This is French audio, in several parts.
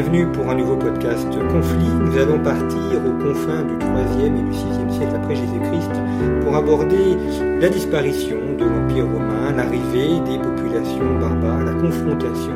Bienvenue pour un nouveau podcast Conflit. Nous allons partir aux confins du 3e et du 6e siècle après Jésus-Christ pour aborder la disparition de l'Empire romain, l'arrivée des populations barbares, la confrontation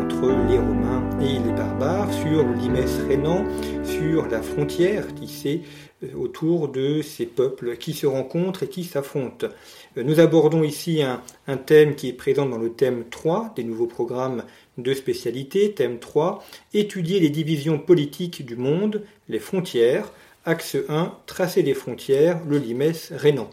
entre les Romains et les barbares sur le rénan, sur la frontière tissée euh, autour de ces peuples qui se rencontrent et qui s'affrontent. Euh, nous abordons ici un, thème qui est présent dans le thème 3 des nouveaux programmes de spécialité. Thème 3, étudier les divisions politiques du monde, les frontières. Axe 1, tracer les frontières, le limès rénan.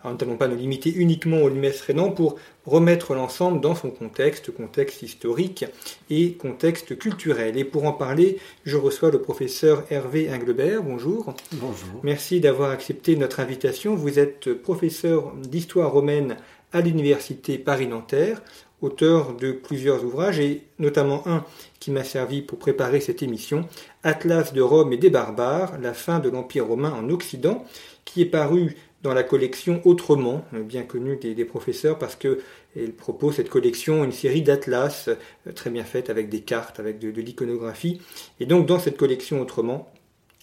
Alors, nous n'allons pas nous limiter uniquement au limès rénan pour remettre l'ensemble dans son contexte, contexte historique et contexte culturel. Et pour en parler, je reçois le professeur Hervé Englebert. Bonjour. Bonjour. Merci d'avoir accepté notre invitation. Vous êtes professeur d'histoire romaine à l'université Paris-Nanterre, auteur de plusieurs ouvrages et notamment un qui m'a servi pour préparer cette émission, Atlas de Rome et des barbares, la fin de l'Empire romain en Occident, qui est paru dans la collection Autrement, bien connue des, professeurs parce que elle propose cette collection une série d'atlas euh, très bien faites avec des cartes, avec de, l'iconographie. Et donc dans cette collection Autrement,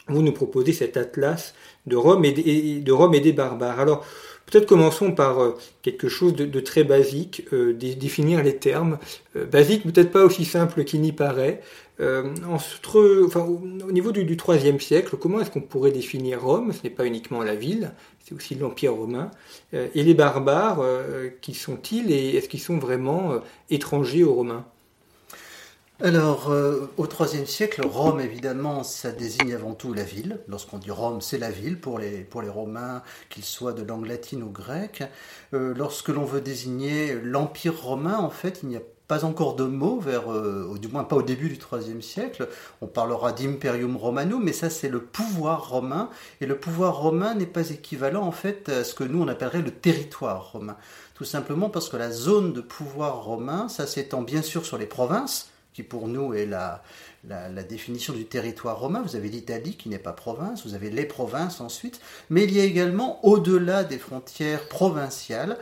vous nous proposez cet atlas de Rome et de Rome et des barbares. Alors Peut-être commençons par euh, quelque chose de, très basique, euh, définir les termes. Euh, basique, peut-être pas aussi simple qu'il n'y paraît. Enfin, au, au niveau du, du IIIe siècle, comment est-ce qu'on pourrait définir Rome? Ce n'est pas uniquement la ville, c'est aussi l'Empire romain. Et les barbares, qui sont-ils et est-ce qu'ils sont vraiment étrangers aux Romains? Alors, euh, au IIIe siècle, Rome, évidemment, ça désigne avant tout la ville. Lorsqu'on dit Rome, c'est la ville pour les, pour les Romains, qu'ils soient de langue latine ou grecque. Euh, lorsque l'on veut désigner l'Empire romain, en fait, il n'y a pas encore de mot, vers, euh, du moins pas au début du IIIe siècle. On parlera d'Imperium Romanum, mais ça c'est le pouvoir romain, et le pouvoir romain n'est pas équivalent en fait à ce que nous on appellerait le territoire romain. Tout simplement parce que la zone de pouvoir romain, ça s'étend bien sûr sur les provinces, qui pour nous est la, définition du territoire romain. Vous avez l'Italie qui n'est pas province, vous avez les provinces ensuite, mais il y a également au-delà des frontières provinciales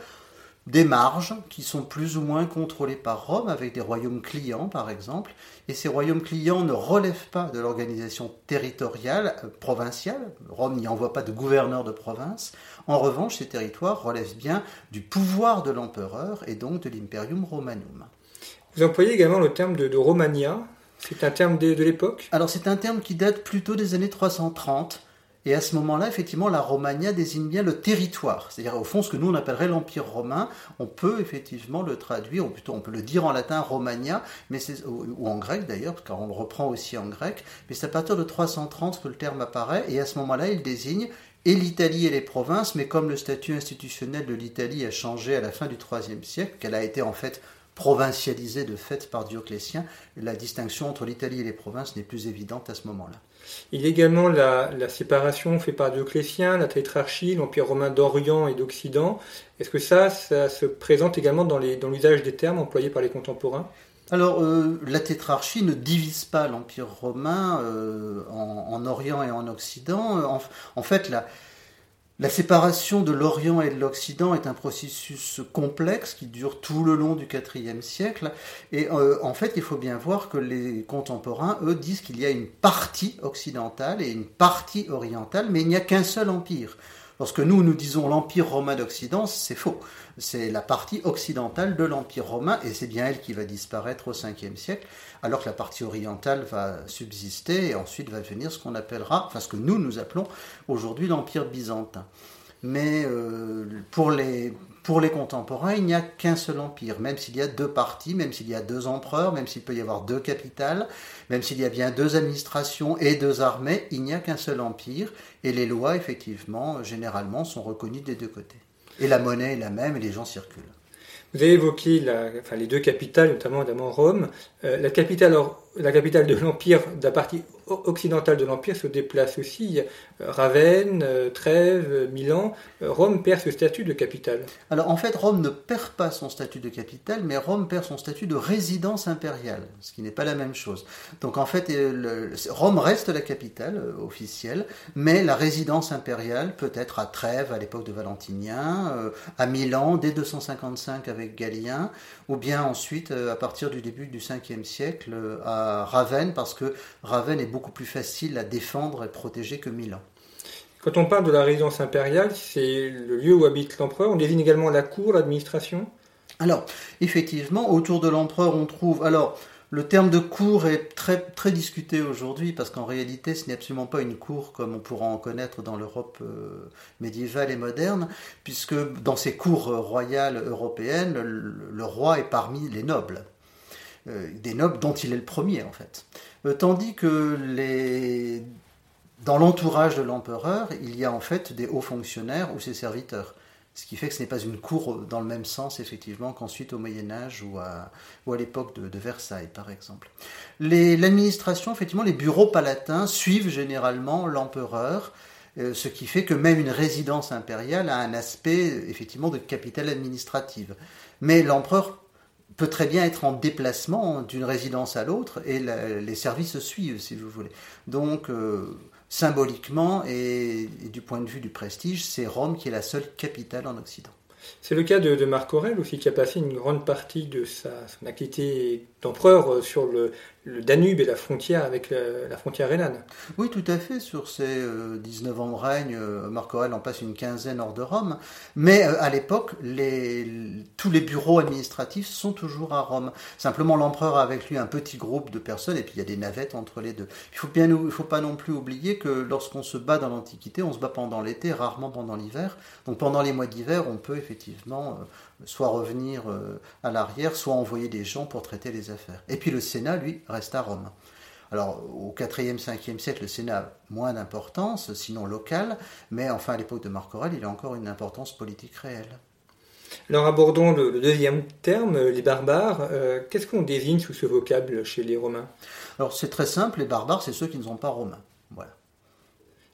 des marges qui sont plus ou moins contrôlées par Rome avec des royaumes clients par exemple, et ces royaumes clients ne relèvent pas de l'organisation territoriale euh, provinciale, Rome n'y envoie pas de gouverneur de province, en revanche ces territoires relèvent bien du pouvoir de l'empereur et donc de l'imperium romanum. Vous employez également le terme de, de Romania. C'est un terme de, l'époque Alors c'est un terme qui date plutôt des années 330. Et à ce moment-là, effectivement, la Romagna désigne bien le territoire. C'est-à-dire, au fond, ce que nous, on appellerait l'Empire romain. On peut effectivement le traduire, ou plutôt on peut le dire en latin Romagna, mais ou, ou en grec d'ailleurs, car on le reprend aussi en grec. Mais c'est à partir de 330 que le terme apparaît. Et à ce moment-là, il désigne et l'Italie et les provinces, mais comme le statut institutionnel de l'Italie a changé à la fin du IIIe siècle, qu'elle a été en fait provincialisée de fait par Dioclétien, la distinction entre l'Italie et les provinces n'est plus évidente à ce moment-là. Il y a également la, la, séparation faite par Dioclétien, la tétrarchie, l'Empire romain d'Orient et d'Occident. Est-ce que ça, ça se présente également dans l'usage dans des termes employés par les contemporains? Alors, euh, la tétrarchie ne divise pas l'Empire romain euh, en, en, Orient et en Occident. En, en fait, la, la séparation de l'Orient et de l'Occident est un processus complexe qui dure tout le long du IVe siècle. Et euh, en fait, il faut bien voir que les contemporains, eux, disent qu'il y a une partie occidentale et une partie orientale, mais il n'y a qu'un seul empire. Lorsque nous, nous disons l'Empire romain d'Occident, c'est faux. C'est la partie occidentale de l'Empire romain, et c'est bien elle qui va disparaître au 5e siècle, alors que la partie orientale va subsister, et ensuite va venir ce qu'on appellera, enfin ce que nous, nous appelons aujourd'hui l'Empire byzantin. Mais euh, pour les, pour les contemporains, il n'y a qu'un seul empire, même s'il y a deux parties, même s'il y a deux empereurs, même s'il peut y avoir deux capitales, même s'il y a bien deux administrations et deux armées, il n'y a qu'un seul empire, et les lois, effectivement, généralement, sont reconnues des deux côtés. Et la monnaie est la même, et les gens circulent. Vous avez évoqué les deux capitales, notamment, notamment Rome. Euh, la capitale la capitale de l'Empire, de la partie occidentale de l'Empire se déplace aussi. Ravenne, euh, Trèves, euh, Milan. Euh, Rome perd ce statut de capitale. Alors en fait, Rome ne perd pas son statut de capitale, mais Rome perd son statut de résidence impériale, ce qui n'est pas la même chose. Donc en fait, Rome reste la capitale officielle, mais la résidence impériale peut être à Trèves à l'époque de Valentinien, à Milan dès 255 avec Galien, ou bien ensuite à partir du début du 5e siècle à Ravenne parce que Ravenne est beaucoup plus facile à défendre et protéger que Milan. Quand on parle de la résidence impériale, c'est le lieu où habite l'empereur. On désigne également la cour, l'administration? Alors, effectivement, autour de l'empereur, on trouve. Alors, le terme de cour est très, très discuté aujourd'hui parce qu'en réalité, ce n'est absolument pas une cour comme on pourra en connaître dans l'Europe euh, médiévale et moderne, puisque dans ces cours royales européennes, le roi est parmi les nobles. Euh, des nobles dont il est le premier en fait. Euh, tandis que les... dans l'entourage de l'empereur, il y a en fait des hauts fonctionnaires ou ses serviteurs. Ce qui fait que ce n'est pas une cour dans le même sens, effectivement, qu'ensuite au Moyen Âge ou à, ou à l'époque de, Versailles, par exemple. L'administration, effectivement, les bureaux palatins suivent généralement l'empereur, euh, ce qui fait que même une résidence impériale a un aspect, effectivement, de capitale administrative. Mais l'empereur peut très bien être en déplacement d'une résidence à l'autre et les services suivent, si vous voulez. Donc, euh, symboliquement et, du point de vue du prestige, c'est Rome qui est la seule capitale en Occident. C'est le cas de, Marc Aurèle aussi, qui a passé une grande partie de sa, son activité d'empereur sur le, le Danube et la frontière avec la, frontière rhénane. Oui, tout à fait. Sur ces 19 euh, ans de règne, euh, Marc Aurèle en passe une quinzaine hors de Rome. Mais euh, à l'époque, tous les bureaux administratifs sont toujours à Rome. Simplement, l'empereur a avec lui un petit groupe de personnes et puis il y a des navettes entre les deux. Il faut bien, il faut pas non plus oublier que lorsqu'on se bat dans l'Antiquité, on se bat pendant l'été, rarement pendant l'hiver. Donc pendant les mois d'hiver, on peut effectivement soit revenir euh, à l'arrière, soit envoyer des gens pour traiter les affaires. Et puis le Sénat, lui, reste à Rome. Alors au 4e, 5e siècle, le Sénat a moins d'importance, sinon locale, mais enfin à l'époque de Marc Aurèle, il a encore une importance politique réelle. Alors abordons le, deuxième terme, les barbares. Euh, qu'est-ce qu'on désigne sous ce vocable chez les Romains? Alors c'est très simple, les barbares, c'est ceux qui ne sont pas romains. Voilà.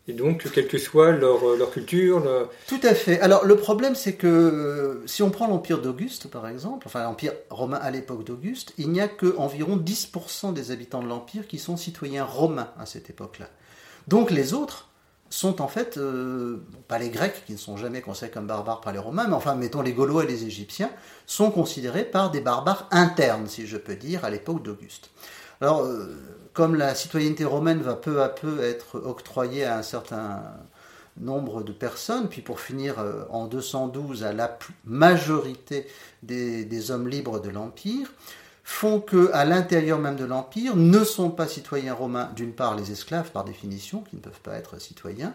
Et donc, quelle que soit leur, euh, leur culture. Tout à fait. Alors, le problème, c'est que euh, si on prend l'Empire d'Auguste, par exemple, enfin l'Empire romain à l'époque d'Auguste, il n'y a que environ 10% des habitants de l'Empire qui sont citoyens romains à cette époque-là. Donc, les autres sont en fait, euh, pas les Grecs, qui ne sont jamais considérés comme barbares par les Romains, mais enfin, mettons les Gaulois et les Égyptiens, sont considérés par des barbares internes, si je peux dire, à l'époque d'Auguste. Alors, comme la citoyenneté romaine va peu à peu être octroyée à un certain nombre de personnes, puis pour finir euh, en 212 à la majorité des, hommes libres de l'Empire, font que à l'intérieur même de l'Empire ne sont pas citoyens romains, d'une part les esclaves par définition, qui ne peuvent pas être citoyens,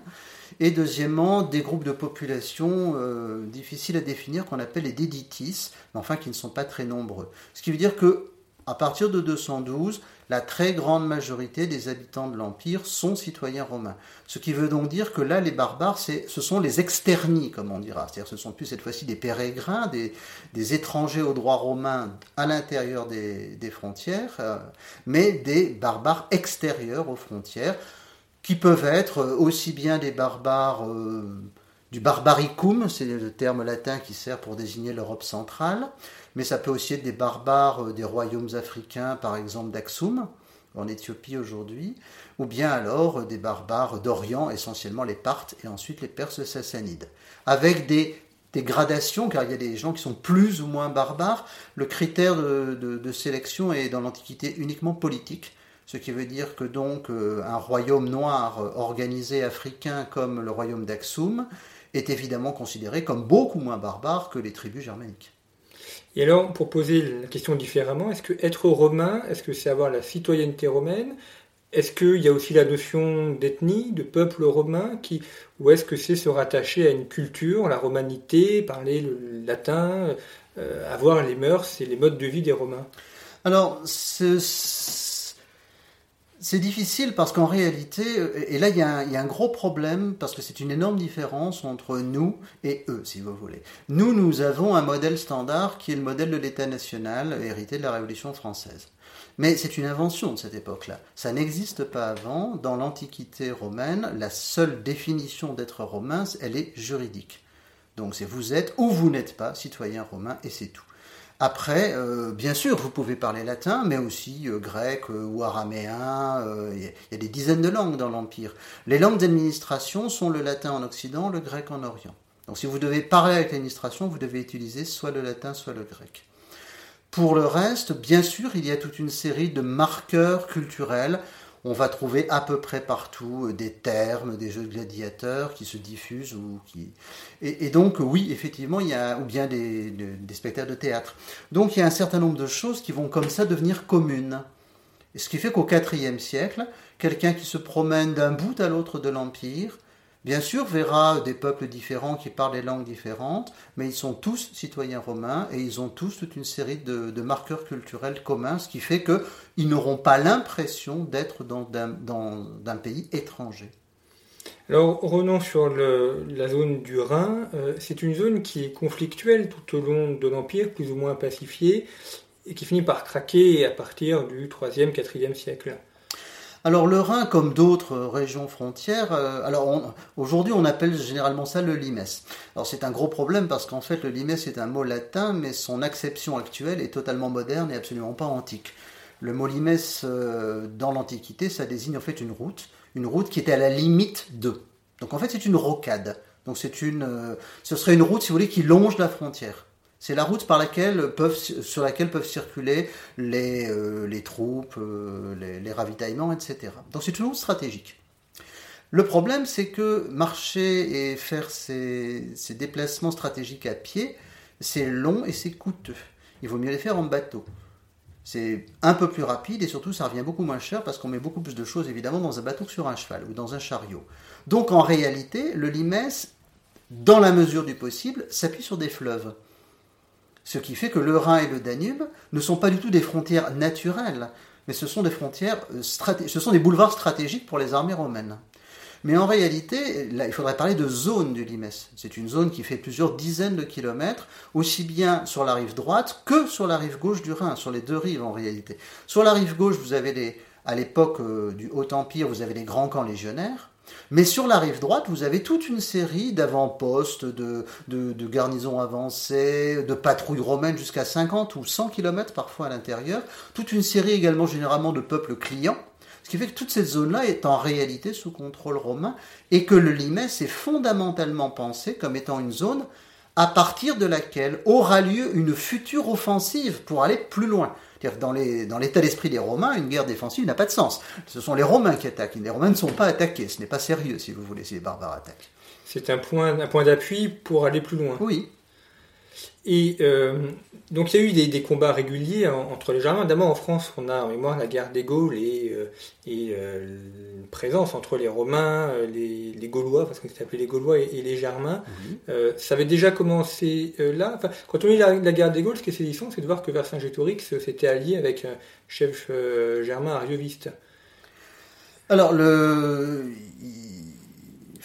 et deuxièmement des groupes de population euh, difficiles à définir qu'on appelle les déditis, mais enfin qui ne sont pas très nombreux. Ce qui veut dire que à partir de 212, la très grande majorité des habitants de l'Empire sont citoyens romains. Ce qui veut donc dire que là, les barbares, ce sont les externis, comme on dira. C'est-à-dire ce sont plus cette fois-ci des pérégrins, des, étrangers au droit romain à l'intérieur des, frontières, euh, mais des barbares extérieurs aux frontières, qui peuvent être aussi bien des barbares euh, du barbaricum, c'est le terme latin qui sert pour désigner l'Europe centrale, mais ça peut aussi être des barbares euh, des royaumes africains, par exemple d'Aksum, en Éthiopie aujourd'hui, ou bien alors euh, des barbares d'Orient, essentiellement les Parthes et ensuite les Perses sassanides, avec des, gradations, car il y a des gens qui sont plus ou moins barbares. Le critère de, sélection est dans l'Antiquité uniquement politique. Ce qui veut dire que donc un royaume noir organisé africain comme le royaume d'Aksum est évidemment considéré comme beaucoup moins barbare que les tribus germaniques. Et alors, pour poser la question différemment, est-ce que être romain, est-ce que c'est avoir la citoyenneté romaine? Est-ce qu'il y a aussi la notion d'ethnie, de peuple romain, ou est-ce que c'est se rattacher à une culture, la romanité, parler le latin, euh, avoir les mœurs et les modes de vie des Romains? Alors, ce, c'est difficile parce qu'en réalité, et là il y, a un, gros problème parce que c'est une énorme différence entre nous et eux, si vous voulez. Nous, nous avons un modèle standard qui est le modèle de l'État national hérité de la Révolution française. Mais c'est une invention de cette époque-là. Ça n'existe pas avant. Dans l'Antiquité romaine, la seule définition d'être romain, elle est juridique. Donc c'est vous êtes ou vous n'êtes pas citoyen romain et c'est tout. Après, euh, bien sûr, vous pouvez parler latin, mais aussi euh, grec euh, ou araméen. Il y, a des dizaines de langues dans l'Empire. Les langues d'administration sont le latin en Occident, le grec en Orient. Donc si vous devez parler avec l'administration, vous devez utiliser soit le latin, soit le grec. Pour le reste, bien sûr, il y a toute une série de marqueurs culturels on va trouver à peu près partout euh, des termes, des jeux de gladiateurs qui se diffusent ou qui et, donc oui effectivement il y a ou bien des, spectacles de théâtre. Donc il y a un certain nombre de choses qui vont comme ça devenir communes. Ce qui fait qu'au IVe siècle, quelqu'un qui se promène d'un bout à l'autre de l'empire bien sûr, verra des peuples différents qui parlent des langues différentes, mais ils sont tous citoyens romains et ils ont tous toute une série de, marqueurs culturels communs, ce qui fait qu'ils n'auront pas l'impression d'être dans, un pays étranger. Alors revenons sur la zone du Rhin. Euh, c'est une zone qui est conflictuelle tout au long de l'Empire, plus ou moins pacifiée, et qui finit par craquer à partir du 3e, 4e siècle. Alors le Rhin, comme d'autres régions frontières, euh, alors aujourd'hui on appelle généralement ça le limes. Alors c'est un gros problème parce qu'en fait le limes est un mot latin, mais son acception actuelle est totalement moderne et absolument pas antique. Le mot limes euh, dans l'Antiquité, ça désigne en fait une route, une route qui était à la limite de. Donc en fait c'est une rocade. Donc c'est euh, ce serait une route si vous voulez qui longe la frontière. C'est la route par laquelle peuvent, sur laquelle peuvent circuler les, euh, troupes, euh, les, ravitaillements, etc. Donc c'est toujours stratégique. Le problème, c'est que marcher et faire ces, ces, déplacements stratégiques à pied, c'est long et c'est coûteux. Il vaut mieux les faire en bateau. C'est un peu plus rapide et surtout ça revient beaucoup moins cher parce qu'on met beaucoup plus de choses évidemment dans un bateau que sur un cheval ou dans un chariot. Donc en réalité, le limès, dans la mesure du possible, s'appuie sur des fleuves. Ce qui fait que le Rhin et le Danube ne sont pas du tout des frontières naturelles, mais ce sont des frontières euh, ce sont des boulevards stratégiques pour les armées romaines. Mais en réalité, il faudrait parler de zone du Limes. C'est une zone qui fait plusieurs dizaines de kilomètres, aussi bien sur la rive droite que sur la rive gauche du Rhin, sur les deux rives en réalité. Sur la rive gauche, vous avez les, à l'époque euh, du Haut Empire, vous avez les grands camps légionnaires. Mais sur la rive droite, vous avez toute une série d'avant-postes, de, garnisons avancées, de patrouilles romaines jusqu'à 50 ou 100 km parfois à l'intérieur. Toute une série également généralement de peuples clients. Ce qui fait que toute cette zone-là est en réalité sous contrôle romain et que le Limès est fondamentalement pensé comme étant une zone à partir de laquelle aura lieu une future offensive pour aller plus loin. Dans l'état d'esprit des Romains, une guerre défensive n'a pas de sens. Ce sont les Romains qui attaquent. Les Romains ne sont pas attaqués. Ce n'est pas sérieux, si vous voulez, si les barbares attaquent. C'est un point, un point d'appui pour aller plus loin. Oui. Et euh, donc il y a eu des, combats réguliers entre les Germains. D'abord en France, on a en mémoire la guerre des Gaules et, euh, et euh, une présence entre les Romains, les, Gaulois, parce s'est appelé les Gaulois et, les Germains. Mhm. ça avait déjà commencé là. quand on lit la, guerre des Gaules, ce qui est saisissant, c'est de voir que Vercingétorix s'était allié avec un chef germain arioviste. Alors le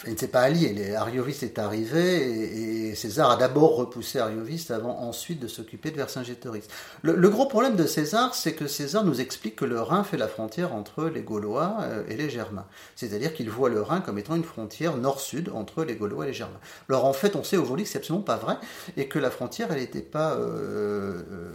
il ne s'est pas allié. Arioviste est arrivé et, César a d'abord repoussé Arioviste avant ensuite de s'occuper de Vercingétorix. Le, le, gros problème de César, c'est que César nous explique que le Rhin fait la frontière entre les Gaulois euh, et les Germains. C'est-à-dire qu'il voit le Rhin comme étant une frontière nord-sud entre les Gaulois et les Germains. Alors en fait, on sait aujourd'hui que c'est absolument pas vrai et que la frontière, elle n'était pas euh, euh,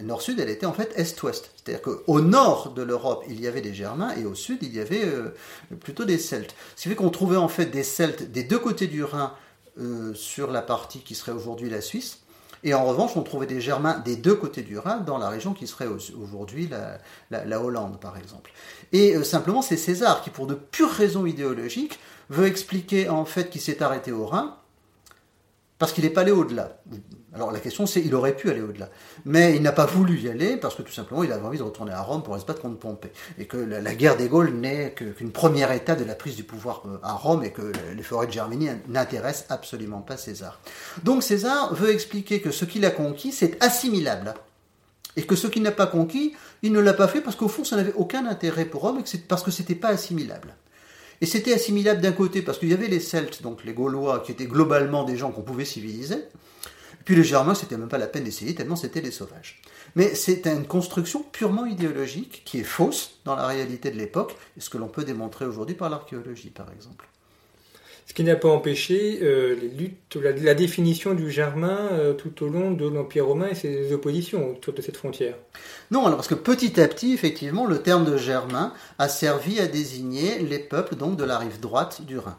nord-sud, elle était en fait est-ouest. C'est-à-dire qu'au nord de l'Europe, il y avait des Germains et au sud, il y avait euh, plutôt des Celtes. Ce qui fait qu'on trouvait en fait des Celtes des deux côtés du Rhin euh, sur la partie qui serait aujourd'hui la Suisse Et en revanche, on trouvait des Germains des deux côtés du Rhin, dans la région qui serait aujourd'hui la, Hollande, par exemple. Et euh, simplement, c'est César qui, pour de pures raisons idéologiques, veut expliquer en fait qu'il s'est arrêté au Rhin parce qu'il n'est pas allé au-delà. Alors la question c'est, il aurait pu aller au-delà, mais il n'a pas voulu y aller parce que tout simplement il avait envie de retourner à Rome pour se battre contre Pompée, et que la, guerre des Gaules n'est qu'une première étape de la prise du pouvoir euh, à Rome, et que les forêts de Germanie n'intéressent absolument pas César. Donc César veut expliquer que ce qu'il a conquis c'est assimilable, et que ce qu'il n'a pas conquis, il ne l'a pas fait parce qu'au fond ça n'avait aucun intérêt pour Rome, et que parce que c'était pas assimilable. Et c'était assimilable d'un côté parce qu'il y avait les Celtes, donc les Gaulois, qui étaient globalement des gens qu'on pouvait civiliser. Et puis les Germains, c'était même pas la peine d'essayer, tellement c'était des sauvages. Mais c'est une construction purement idéologique qui est fausse dans la réalité de l'époque, et ce que l'on peut démontrer aujourd'hui par l'archéologie, par exemple. Ce qui n'a pas empêché euh, les luttes, la, définition du germain euh, tout au long de l'Empire romain et ses oppositions autour de cette frontière. Non, alors parce que petit à petit, effectivement, le terme de germain a servi à désigner les peuples donc de la rive droite du Rhin.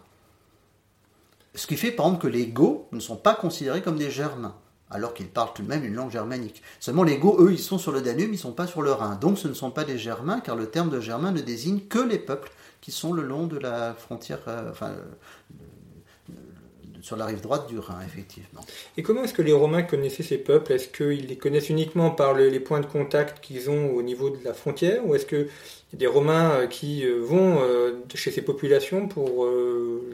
Ce qui fait par exemple que les Goths ne sont pas considérés comme des germains alors qu'ils parlent tout de même une langue germanique. Seulement les Goths, eux, ils sont sur le Danube, ils ne sont pas sur le Rhin. Donc ce ne sont pas des Germains, car le terme de Germain ne désigne que les peuples qui sont le long de la frontière, euh, sur la rive droite du Rhin, effectivement. Et comment est-ce que les Romains connaissaient ces peuples? Est-ce qu'ils les connaissent uniquement par les points de contact qu'ils ont au niveau de la frontière Ou est-ce qu'il des Romains euh, qui euh, vont chez ces populations pour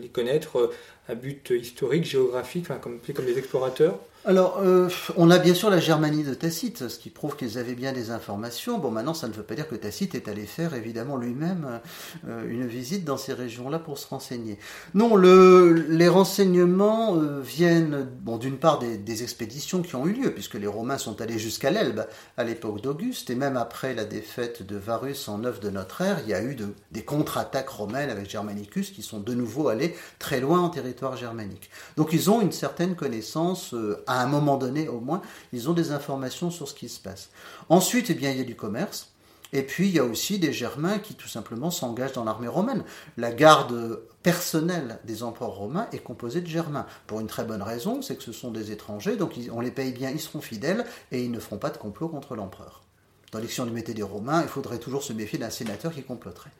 les connaître à but historique, géographique, comme, comme des explorateurs? Alors, euh, on a bien sûr la Germanie de Tacite, ce qui prouve qu'ils avaient bien des informations. Bon, maintenant, ça ne veut pas dire que Tacite est allé faire, évidemment, lui-même euh, une visite dans ces régions-là pour se renseigner. Non, le, les renseignements euh, viennent, bon, d'une part des, expéditions qui ont eu lieu, puisque les Romains sont allés jusqu'à l'Elbe à l'époque d'Auguste, et même après la défaite de Varus en 9 de notre ère, il y a eu des contre-attaques romaines avec Germanicus qui sont de nouveau allés très loin en territoire germanique. Donc, ils ont une certaine connaissance à un moment donné au moins, ils ont des informations sur ce qui se passe. Ensuite, eh bien, il y a du commerce. Et puis, il y a aussi des Germains qui tout simplement s'engagent dans l'armée romaine. La garde personnelle des empereurs romains est composée de Germains. Pour une très bonne raison, c'est que ce sont des étrangers, donc on les paye bien, ils seront fidèles, et ils ne feront pas de complot contre l'empereur. Tandis que si on lui mettait des Romains, il faudrait toujours se méfier d'un sénateur qui comploterait.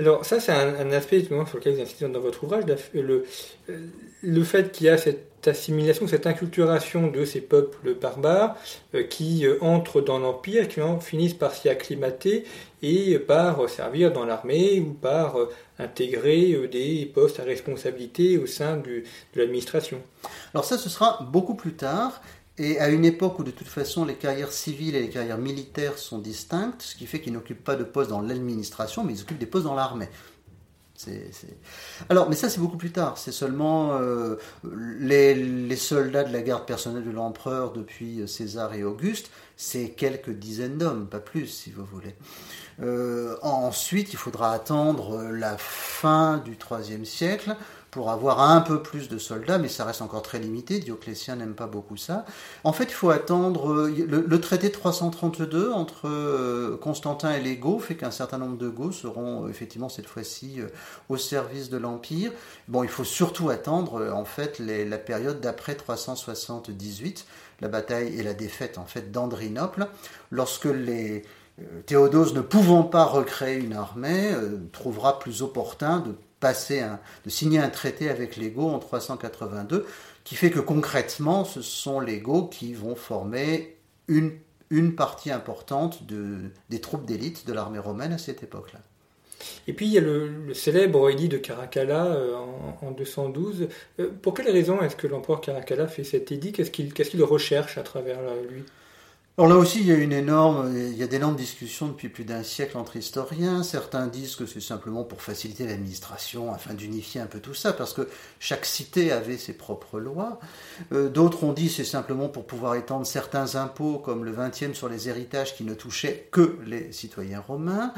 Alors ça, c'est un, aspect sur lequel vous insistez dans votre ouvrage, le, le fait qu'il y a cette assimilation, cette inculturation de ces peuples barbares euh, qui euh, entrent dans l'Empire, qui finissent par s'y acclimater et par servir dans l'armée ou par euh, intégrer des postes à responsabilité au sein de l'administration. Alors ça, ce sera beaucoup plus tard. Et à une époque où de toute façon les carrières civiles et les carrières militaires sont distinctes, ce qui fait qu'ils n'occupent pas de postes dans l'administration, mais ils occupent des postes dans l'armée. Alors, mais ça c'est beaucoup plus tard. C'est seulement euh, les, soldats de la garde personnelle de l'empereur depuis César et Auguste, c'est quelques dizaines d'hommes, pas plus si vous voulez. Euh, ensuite, il faudra attendre la fin du IIIe siècle pour avoir un peu plus de soldats, mais ça reste encore très limité. Dioclétien n'aime pas beaucoup ça. En fait, il faut attendre. Euh, le, traité de 332 entre euh, Constantin et les Goths fait qu'un certain nombre de Goths seront euh, effectivement cette fois-ci au service de l'Empire. Bon, il faut surtout attendre en fait la période d'après 378, la bataille et la défaite en fait d'Andrinople, lorsque les Théodose, ne pouvant pas recréer une armée, trouvera plus opportun de de signer un traité avec les en 382, qui fait que concrètement, ce sont les qui vont former une, une partie importante de, des troupes d'élite de l'armée romaine à cette époque-là. Et puis il y a le, célèbre édit de Caracalla euh, en, 212. Euh, pour quelle raison est-ce que l'empereur Caracalla fait cet édit? Qu'est-ce qu'il recherche à travers lui? Alors là aussi, il y a une énorme, il y a d'énormes discussions depuis plus d'un siècle entre historiens. Certains disent que c'est simplement pour faciliter l'administration, afin d'unifier un peu tout ça, parce que chaque cité avait ses propres lois. Euh, d'autres ont dit c'est simplement pour pouvoir étendre certains impôts, comme le 20e sur les héritages qui ne touchaient que les citoyens romains.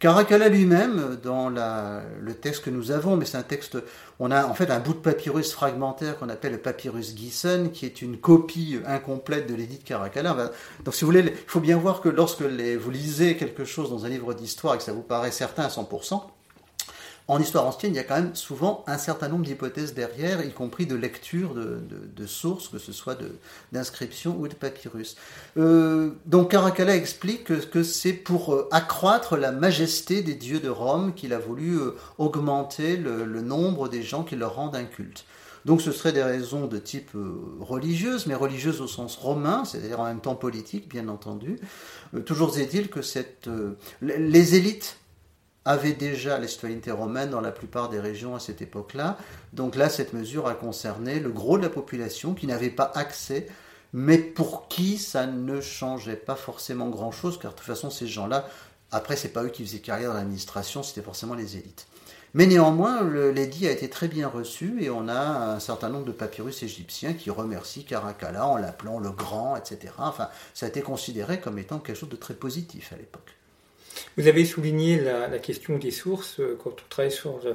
Caracalla lui-même, dans le texte que nous avons, mais c'est un texte, on a en fait un bout de papyrus fragmentaire qu'on appelle le papyrus Gissen, qui est une copie incomplète de l'édit de Caracalla. Donc si vous voulez, il faut bien voir que lorsque vous lisez quelque chose dans un livre d'histoire et que ça vous paraît certain à 100%, en histoire ancienne, il y a quand même souvent un certain nombre d'hypothèses derrière, y compris de lecture de, sources, que ce soit d'inscriptions ou de papyrus. Euh, donc Caracalla explique que, c'est pour euh, accroître la majesté des dieux de Rome qu'il a voulu euh, augmenter le, nombre des gens qui leur rendent un culte. Donc ce seraient des raisons de type religieuse, mais religieuse au sens romain, c'est-à-dire en même temps politique, bien entendu. toujours est-il que les élites avait déjà la citoyenneté romaine dans la plupart des régions à cette époque-là. Donc là, cette mesure a concerné le gros de la population qui n'avait pas accès, mais pour qui ça ne changeait pas forcément grand-chose, car de toute façon, ces gens-là, après, c'est pas eux qui faisaient carrière dans l'administration, c'était forcément les élites. Mais néanmoins, l'édit a été très bien reçu et on a un certain nombre de papyrus égyptiens qui remercient Caracalla en l'appelant le grand, etc. Enfin, ça a été considéré comme étant quelque chose de très positif à l'époque. Vous avez souligné la, question des sources. Euh, quand on travaille sur euh,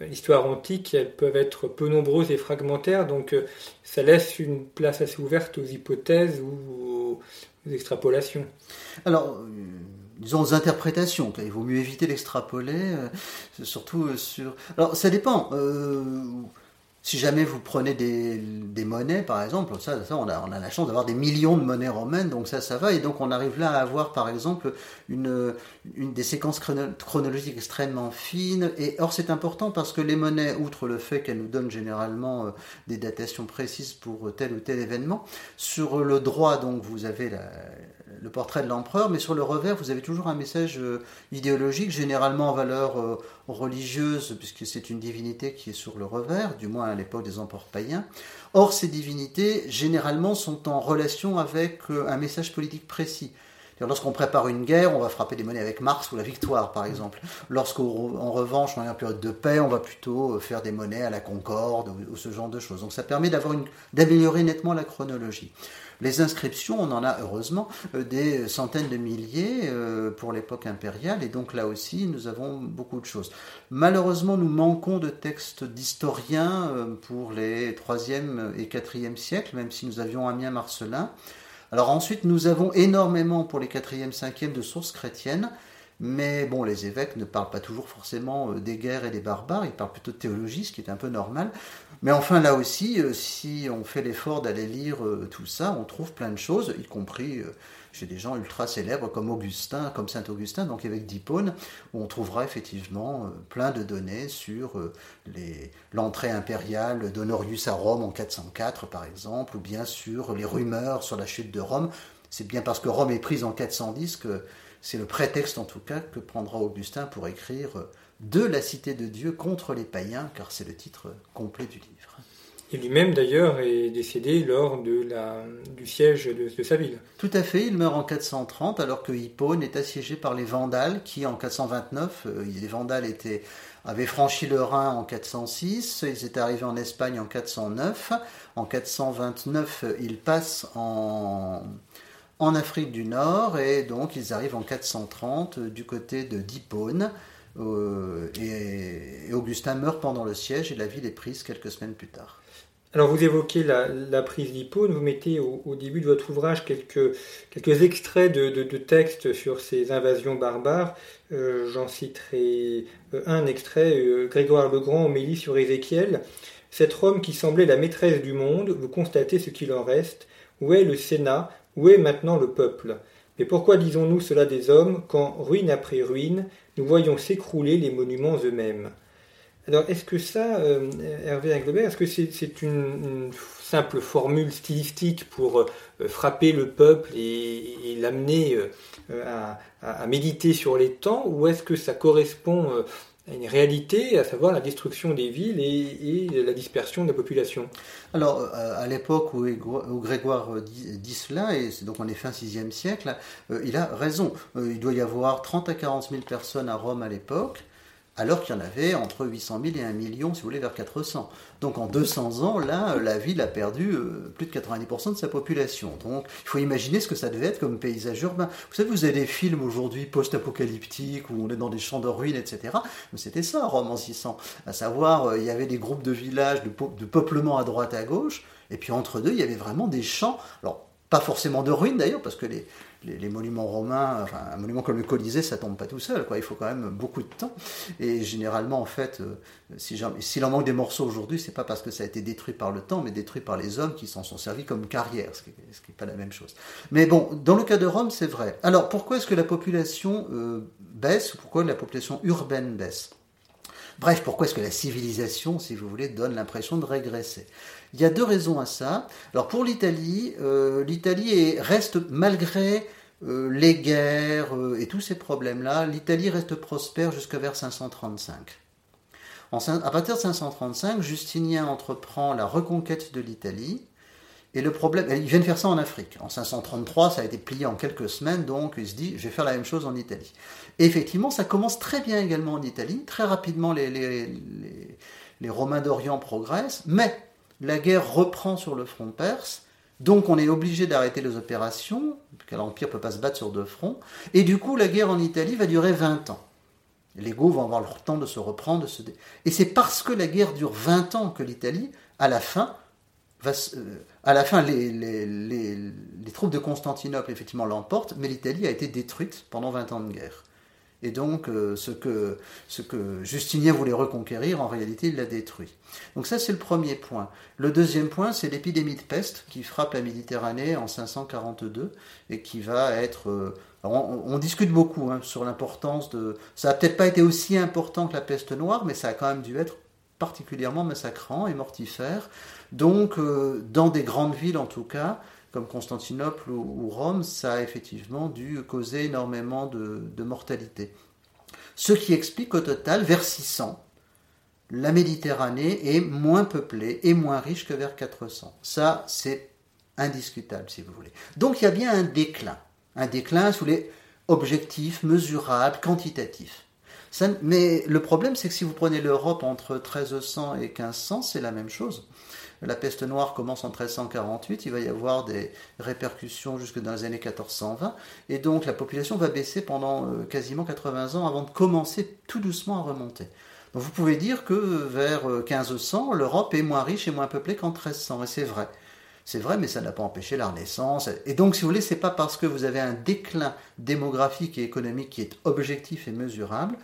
l'histoire antique, elles peuvent être peu nombreuses et fragmentaires, donc euh, ça laisse une place assez ouverte aux hypothèses ou aux extrapolations. Alors, disons aux interprétations. Il vaut mieux éviter d'extrapoler, surtout sur. Alors, ça dépend. Si jamais vous prenez des, monnaies, par exemple, ça, ça on, a, on a la chance d'avoir des millions de monnaies romaines, donc ça, ça va. Et donc on arrive là à avoir, par exemple, une, une des séquences chronologiques extrêmement fines. Et or, c'est important parce que les monnaies, outre le fait qu'elles nous donnent généralement euh, des datations précises pour tel ou tel événement, sur le droit, donc vous avez la, le portrait de l'empereur, mais sur le revers, vous avez toujours un message euh, idéologique, généralement en valeur euh, religieuse, puisque c'est une divinité qui est sur le revers, du moins à l'époque des empereurs païens. Or, ces divinités, généralement, sont en relation avec euh, un message politique précis. Lorsqu'on prépare une guerre, on va frapper des monnaies avec Mars ou la victoire, par exemple. Lorsqu'en revanche, on est en période de paix, on va plutôt faire des monnaies à la concorde ou, ce genre de choses. Donc ça permet d'améliorer nettement la chronologie. Les inscriptions, on en a heureusement euh, des centaines de milliers euh, pour l'époque impériale, et donc là aussi, nous avons beaucoup de choses. Malheureusement, nous manquons de textes d'historiens euh, pour les 3e et 4e siècles, même si nous avions Amien Marcelin. Alors ensuite, nous avons énormément pour les 4e, 5e de sources chrétiennes, mais bon, les évêques ne parlent pas toujours forcément des guerres et des barbares, ils parlent plutôt de théologie, ce qui est un peu normal. Mais enfin, là aussi, euh, si on fait l'effort d'aller lire euh, tout ça, on trouve plein de choses, y compris euh, chez des gens ultra célèbres comme Augustin, comme Saint Augustin, donc évêque d'Hippone, où on trouvera effectivement plein de données sur l'entrée impériale d'Honorius à Rome en 404, par exemple, ou bien sur les rumeurs sur la chute de Rome. C'est bien parce que Rome est prise en 410 que c'est le prétexte, en tout cas, que prendra Augustin pour écrire de la cité de Dieu contre les païens, car c'est le titre complet du livre. Et lui-même d'ailleurs est décédé lors de la, du siège de, sa ville. Tout à fait, il meurt en 430 alors que Hippone est assiégé par les Vandales qui en 429, euh, les Vandales étaient, avaient franchi le Rhin en 406, ils étaient arrivés en Espagne en 409, en 429 ils passent en, en Afrique du Nord et donc ils arrivent en 430 du côté de Hippone. Euh, et, Augustin meurt pendant le siège et la ville est prise quelques semaines plus tard. Alors vous évoquez la, prise d'Hippone, vous mettez au, début de votre ouvrage quelques, quelques extraits de, textes sur ces invasions barbares. Euh, j'en citerai euh, un extrait, Grégoire le Grand, homélie sur Ézéchiel. Cette Rome qui semblait la maîtresse du monde, vous constatez ce qu'il en reste. Où est le Sénat? Où est maintenant le peuple? Mais pourquoi disons-nous cela des hommes quand, ruine après ruine, nous voyons s'écrouler les monuments eux-mêmes. Alors, est-ce que ça, euh, Hervé Englebert, est-ce que c'est une, simple formule stylistique pour euh, frapper le peuple et, l'amener euh, à, méditer sur les temps, ou est-ce que ça correspond une réalité, à savoir la destruction des villes et, la dispersion de la population Alors, à l'époque où, Grégoire dit, cela, et donc en effet un sixième siècle, il a raison. il doit y avoir 30 à 40 000 personnes à Rome à l'époque alors qu'il y en avait entre 800 000 et 1 million, si vous voulez, vers 400. Donc en 200 ans, là, la ville a perdu euh, plus de 90% de sa population. Donc il faut imaginer ce que ça devait être comme paysage urbain. Vous savez, vous avez des films aujourd'hui post-apocalyptiques où on est dans des champs de ruines, etc. Mais c'était ça, Rome en 600. À savoir, euh, il y avait des groupes de villages, de, de peuplement à droite à gauche, et puis entre deux, il y avait vraiment des champs. Alors, pas forcément de ruines d'ailleurs, parce que les, les, monuments romains, enfin un monument comme le Colisée, ça tombe pas tout seul, quoi. Il faut quand même beaucoup de temps. Et généralement, en fait, euh, si s'il en manque des morceaux aujourd'hui, c'est pas parce que ça a été détruit par le temps, mais détruit par les hommes qui s'en sont servis comme carrière, ce qui n'est pas la même chose. Mais bon, dans le cas de Rome, c'est vrai. Alors, pourquoi est-ce que la population euh, baisse ou pourquoi la population urbaine baisse? Bref, pourquoi est-ce que la civilisation, si vous voulez, donne l'impression de régresser? Il y a deux raisons à ça. Alors pour l'Italie, euh, l'Italie reste, malgré euh, les guerres euh, et tous ces problèmes-là, l'Italie reste prospère jusqu'à vers 535. à partir de 535, Justinien entreprend la reconquête de l'Italie. Et le problème, il vient de faire ça en Afrique. En 533, ça a été plié en quelques semaines, donc il se dit, je vais faire la même chose en Italie. Et effectivement, ça commence très bien également en Italie. Très rapidement, les, les Romains d'Orient progressent, mais la guerre reprend sur le front perse. Donc on est obligé d'arrêter les opérations, car l'Empire ne peut pas se battre sur deux fronts. Et du coup, la guerre en Italie va durer 20 ans. Les Goths vont avoir le temps de se reprendre. De se... Et c'est parce que la guerre dure 20 ans que l'Italie, à la fin, va, euh, à la fin, les, les, troupes de Constantinople, effectivement, l'emportent, mais l'Italie a été détruite pendant 20 ans de guerre. Et donc, euh, ce, que, Justinien voulait reconquérir, en réalité, il l'a détruit. Donc ça, c'est le premier point. Le deuxième point, c'est l'épidémie de peste qui frappe la Méditerranée en 542 et qui va être... Euh, on, discute beaucoup hein, sur l'importance de... Ça n'a peut-être pas été aussi important que la peste noire, mais ça a quand même dû être particulièrement massacrant et mortifère. Donc, euh, dans des grandes villes en tout cas, comme Constantinople ou, Rome, ça a effectivement dû causer énormément de, mortalité. Ce qui explique au total, vers 600, la Méditerranée est moins peuplée et moins riche que vers 400. Ça, c'est indiscutable, si vous voulez. Donc il y a bien un déclin. Un déclin sous les objectifs mesurables, quantitatifs. mais le problème, c'est que si vous prenez l'Europe entre 1300 et 1500, c'est la même chose la peste noire commence en 1348, il va y avoir des répercussions jusque dans les années 1420, et donc la population va baisser pendant euh, quasiment 80 ans avant de commencer tout doucement à remonter. Donc vous pouvez dire que vers 1500, euh, l'Europe est moins riche et moins peuplée qu'en 1300, et c'est vrai. C'est vrai, mais ça n'a pas empêché la Renaissance. Et donc, si vous voulez, c'est pas parce que vous avez un déclin démographique et économique qui est objectif et mesurable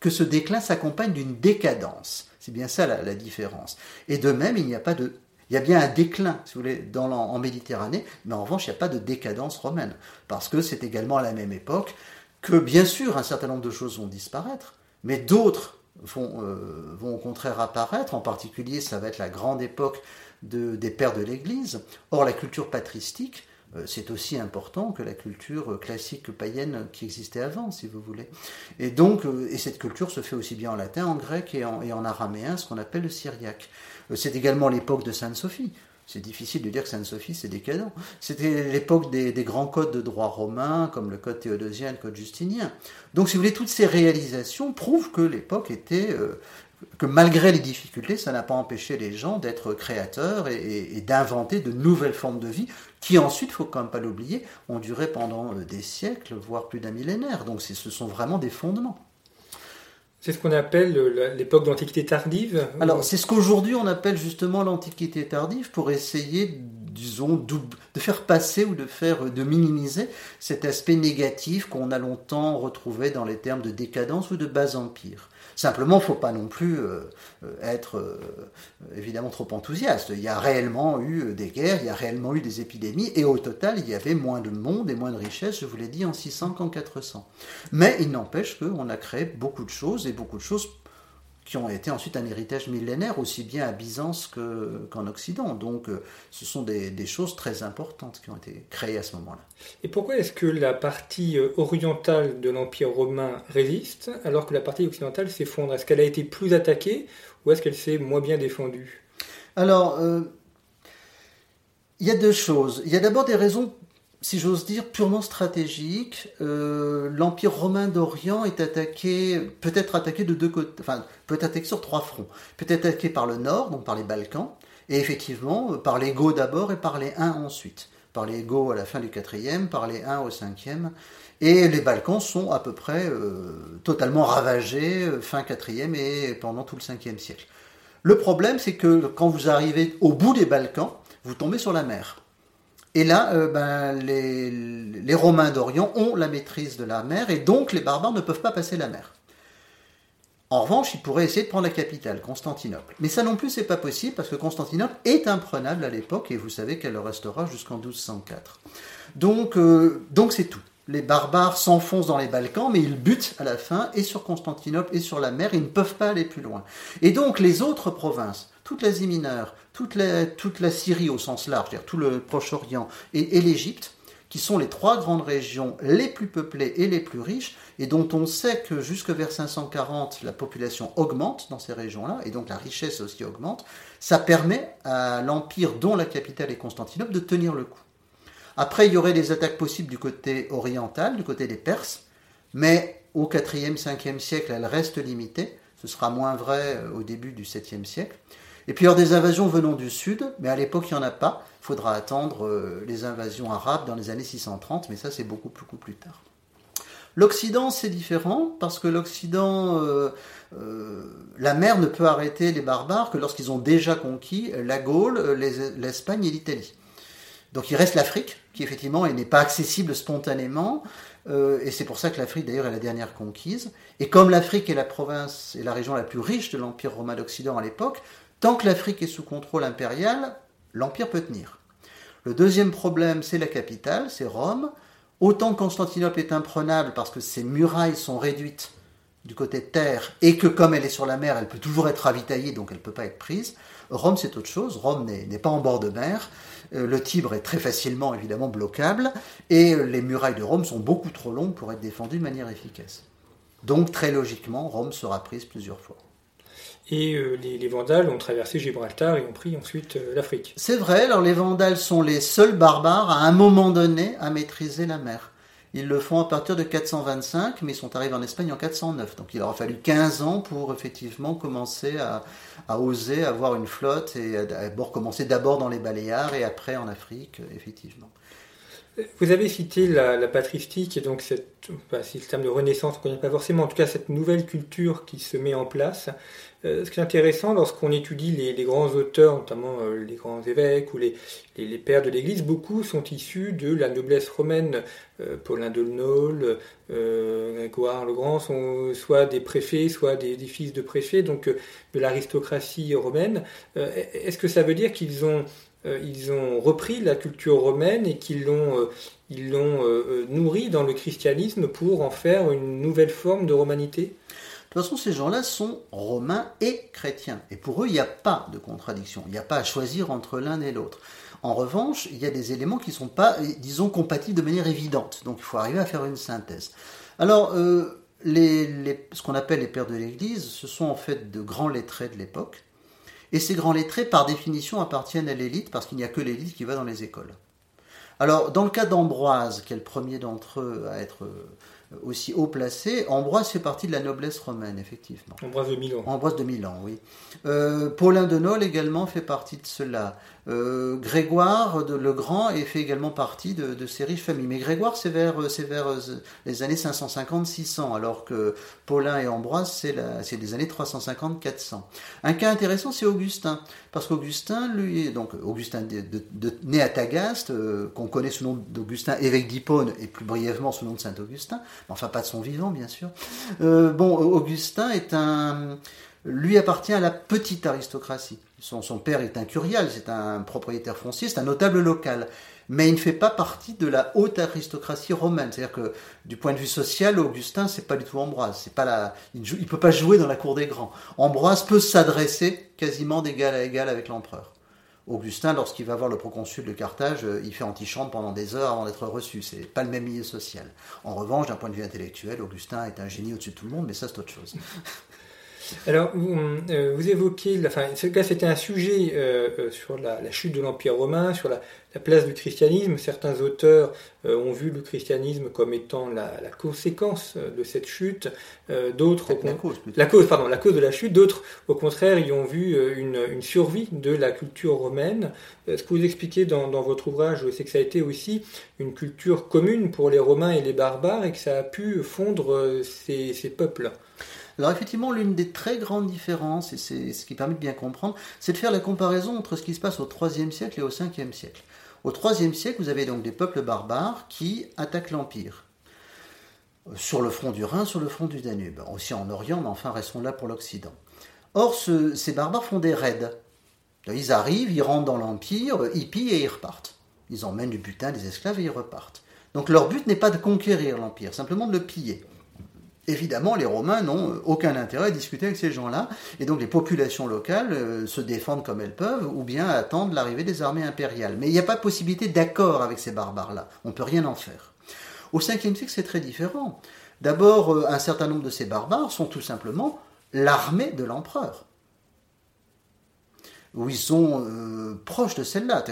que ce déclin s'accompagne d'une décadence. C'est bien ça la, différence. Et de même, il n'y a pas de il y a bien un déclin, si vous voulez, en Méditerranée, mais en revanche, il n'y a pas de décadence romaine, parce que c'est également à la même époque que, bien sûr, un certain nombre de choses vont disparaître, mais d'autres vont, euh, vont au contraire apparaître. En particulier, ça va être la grande époque de, des pères de l'Église. Or, la culture patristique, euh, c'est aussi important que la culture classique païenne qui existait avant, si vous voulez. Et donc, euh, et cette culture se fait aussi bien en latin, en grec et en, araméen, ce qu'on appelle le syriaque. Euh, c'est également l'époque de Sainte Sophie. C'est difficile de dire que Sainte Sophie c'est décadent. C'était l'époque des, grands codes de droit romain, comme le code théodosien, le code justinien. Donc, si vous voulez, toutes ces réalisations prouvent que l'époque était que malgré les difficultés, ça n'a pas empêché les gens d'être créateurs et, d'inventer de nouvelles formes de vie qui ensuite, faut quand même pas l'oublier, ont duré pendant euh, des siècles, voire plus d'un millénaire. Donc ce sont vraiment des fondements. C'est ce qu'on appelle euh, l'époque d'Antiquité tardive Alors c'est ce qu'aujourd'hui on appelle justement l'Antiquité tardive pour essayer, disons, de faire passer ou de faire, de minimiser cet aspect négatif qu'on a longtemps retrouvé dans les termes de décadence ou de bas empire. Simplement, il ne faut pas non plus euh, euh, être euh, évidemment trop enthousiaste. Il y a réellement eu des guerres, il y a réellement eu des épidémies, et au total, il y avait moins de monde et moins de richesse, je vous l'ai dit, en 600 qu'en 400. Mais il n'empêche qu'on a créé beaucoup de choses, et beaucoup de choses qui ont été ensuite un héritage millénaire, aussi bien à Byzance qu'en Occident. Donc euh, ce sont des, choses très importantes qui ont été créées à ce moment-là. Et pourquoi est-ce que la partie euh, orientale de l'Empire romain résiste alors que la partie occidentale s'effondre? Est-ce qu'elle a été plus attaquée ou est-ce qu'elle s'est moins bien défendue? Alors, euh, il y a deux choses. Il y a d'abord des raisons si j'ose dire, purement stratégique. Euh, L'Empire romain d'Orient est attaqué, peut être attaqué de deux côtés, enfin, peut être attaqué sur trois fronts. Peut être attaqué par le nord, donc par les Balkans, et effectivement, euh, par les Goths d'abord et par les Huns ensuite. Par les Goths à la fin du IVe, par les Huns au 5e. Et les Balkans sont à peu près euh, totalement ravagés fin 4e et pendant tout le 5e siècle. Le problème, c'est que quand vous arrivez au bout des Balkans, vous tombez sur la mer. Et là, euh, ben, les, Romains d'Orient ont la maîtrise de la mer et donc les barbares ne peuvent pas passer la mer. En revanche, ils pourraient essayer de prendre la capitale, Constantinople. Mais ça non plus, c'est pas possible parce que Constantinople est imprenable à l'époque et vous savez qu'elle le restera jusqu'en 1204. Donc, euh, donc c'est tout. Les barbares s'enfoncent dans les Balkans, mais ils butent à la fin et sur Constantinople et sur la mer. Ils ne peuvent pas aller plus loin. Et donc les autres provinces, toute l'Asie mineure, toute la, toute la Syrie au sens large, tout le Proche-Orient et, et l'Égypte, qui sont les trois grandes régions les plus peuplées et les plus riches, et dont on sait que jusque vers 540, la population augmente dans ces régions-là, et donc la richesse aussi augmente, ça permet à l'empire dont la capitale est Constantinople de tenir le coup. Après, il y aurait des attaques possibles du côté oriental, du côté des Perses, mais au 4e, 5e siècle, elles restent limitées. Ce sera moins vrai euh, au début du 7e siècle. Et puis il y aura des invasions venant du sud, mais à l'époque il n'y en a pas. Il faudra attendre euh, les invasions arabes dans les années 630, mais ça c'est beaucoup, beaucoup plus tard. L'Occident c'est différent parce que l'Occident, euh, euh, la mer ne peut arrêter les barbares que lorsqu'ils ont déjà conquis la Gaule, l'Espagne et l'Italie. Donc il reste l'Afrique, qui effectivement n'est pas accessible spontanément, et c'est pour ça que l'Afrique d'ailleurs est la dernière conquise. Et comme l'Afrique est la province et la région la plus riche de l'Empire romain d'Occident à l'époque, Tant que l'Afrique est sous contrôle impérial, l'Empire peut tenir. Le deuxième problème, c'est la capitale, c'est Rome. Autant Constantinople est imprenable parce que ses murailles sont réduites du côté terre et que comme elle est sur la mer, elle peut toujours être ravitaillée, donc elle ne peut pas être prise. Rome, c'est autre chose. Rome n'est pas en bord de mer. Euh, le Tibre est très facilement, évidemment, bloquable. Et les murailles de Rome sont beaucoup trop longues pour être défendues de manière efficace. Donc, très logiquement, Rome sera prise plusieurs fois. Et euh, les, Vandales ont traversé Gibraltar et ont pris ensuite euh, l'Afrique. C'est vrai, alors les Vandales sont les seuls barbares à un moment donné à maîtriser la mer. Ils le font à partir de 425, mais ils sont arrivés en Espagne en 409. Donc il aura fallu 15 ans pour effectivement commencer à, oser avoir une flotte et d'abord commencer d'abord dans les Baléares et après en Afrique, effectivement. Vous avez cité la, patristique et donc cette, bah, le terme de renaissance, on ne connaît pas forcément, en tout cas cette nouvelle culture qui se met en place. Euh, ce qui est intéressant lorsqu'on étudie les, grands auteurs, notamment euh, les grands évêques ou les, pères de l'Église, beaucoup sont issus de la noblesse romaine. Euh, Paulin de Lenôle, Grégoire le Grand sont soit des préfets, soit des, fils de préfets, donc de l'aristocratie romaine. Est-ce que ça veut dire qu'ils ont ils ont repris la culture romaine et qu'ils l'ont ils l'ont nourri dans le christianisme pour en faire une nouvelle forme de romanité de toute façon, ces gens-là sont romains et chrétiens. Et pour eux, il n'y a pas de contradiction. Il n'y a pas à choisir entre l'un et l'autre. En revanche, il y a des éléments qui ne sont pas, disons, compatibles de manière évidente. Donc il faut arriver à faire une synthèse. Alors, euh, ce qu'on appelle les pères de l'Église, ce sont en fait de grands lettrés de l'époque. Et ces grands lettrés, par définition, appartiennent à l'élite parce qu'il n'y a que l'élite qui va dans les écoles. Alors, dans le cas d'Ambroise, qui est le premier d'entre eux à être aussi haut placé. Ambroise fait partie de la noblesse romaine, effectivement. Ambroise de Milan. Ambroise de Milan, oui. Euh, Paulin de Nol également fait partie de cela. Euh, Grégoire de le Grand fait également partie de, ces riches familles. Mais Grégoire, c'est vers, vers les années 550-600, alors que Paulin et Ambroise, c'est des années 350-400. Un cas intéressant, c'est Augustin. Parce qu'Augustin, lui, donc Augustin de, né à Tagaste, euh, qu'on connaît sous le nom d'Augustin, évêque d'Hippone, et plus brièvement sous le nom de Saint-Augustin, enfin pas de son vivant, bien sûr. Euh, bon, Augustin est un lui appartient à la petite aristocratie. Son, père est un curial, c'est un propriétaire foncier, c'est un notable local. Mais il ne fait pas partie de la haute aristocratie romaine. C'est-à-dire que du point de vue social, Augustin, c'est pas du tout Ambroise. C'est pas la, il ne peut pas jouer dans la cour des grands. Ambroise peut s'adresser quasiment d'égal à égal avec l'empereur. Augustin, lorsqu'il va voir le proconsul de Carthage, euh, il fait antichambre pendant des heures avant d'être reçu. C'est pas le même milieu social. En revanche, d'un point de vue intellectuel, Augustin est un génie au-dessus de tout le monde, mais ça c'est autre chose. Alors, vous, euh, évoquez, enfin, ce cas, c'était un sujet euh, euh, sur la, chute de l'Empire romain, sur la, place du christianisme. Certains auteurs ont vu le christianisme comme étant la, conséquence de cette chute. D'autres, la, cause, la cause, pardon, la cause de la chute. D'autres, au contraire, y ont vu une, survie de la culture romaine. Ce que vous expliquez dans, votre ouvrage, c'est que ça a été aussi une culture commune pour les Romains et les barbares et que ça a pu fondre ces, ces peuples. Alors effectivement, l'une des très grandes différences, et c'est ce qui permet de bien comprendre, c'est de faire la comparaison entre ce qui se passe au IIIe siècle et au Ve siècle. Au IIIe siècle, vous avez donc des peuples barbares qui attaquent l'Empire. Sur le front du Rhin, sur le front du Danube. Aussi en Orient, mais enfin restons là pour l'Occident. Or, ces barbares font des raids. Ils arrivent, ils rentrent dans l'Empire, ils pillent et ils repartent. Ils emmènent du butin, des esclaves et ils repartent. Donc leur but n'est pas de conquérir l'Empire, simplement de le piller. Évidemment, les Romains n'ont aucun intérêt à discuter avec ces gens-là, et donc les populations locales euh, se défendent comme elles peuvent, ou bien attendent l'arrivée des armées impériales. Mais il n'y a pas de possibilité d'accord avec ces barbares-là, on ne peut rien en faire. Au 5e siècle, c'est très différent. D'abord, euh, un certain nombre de ces barbares sont tout simplement l'armée de l'empereur où ils sont euh, proches de celle-là.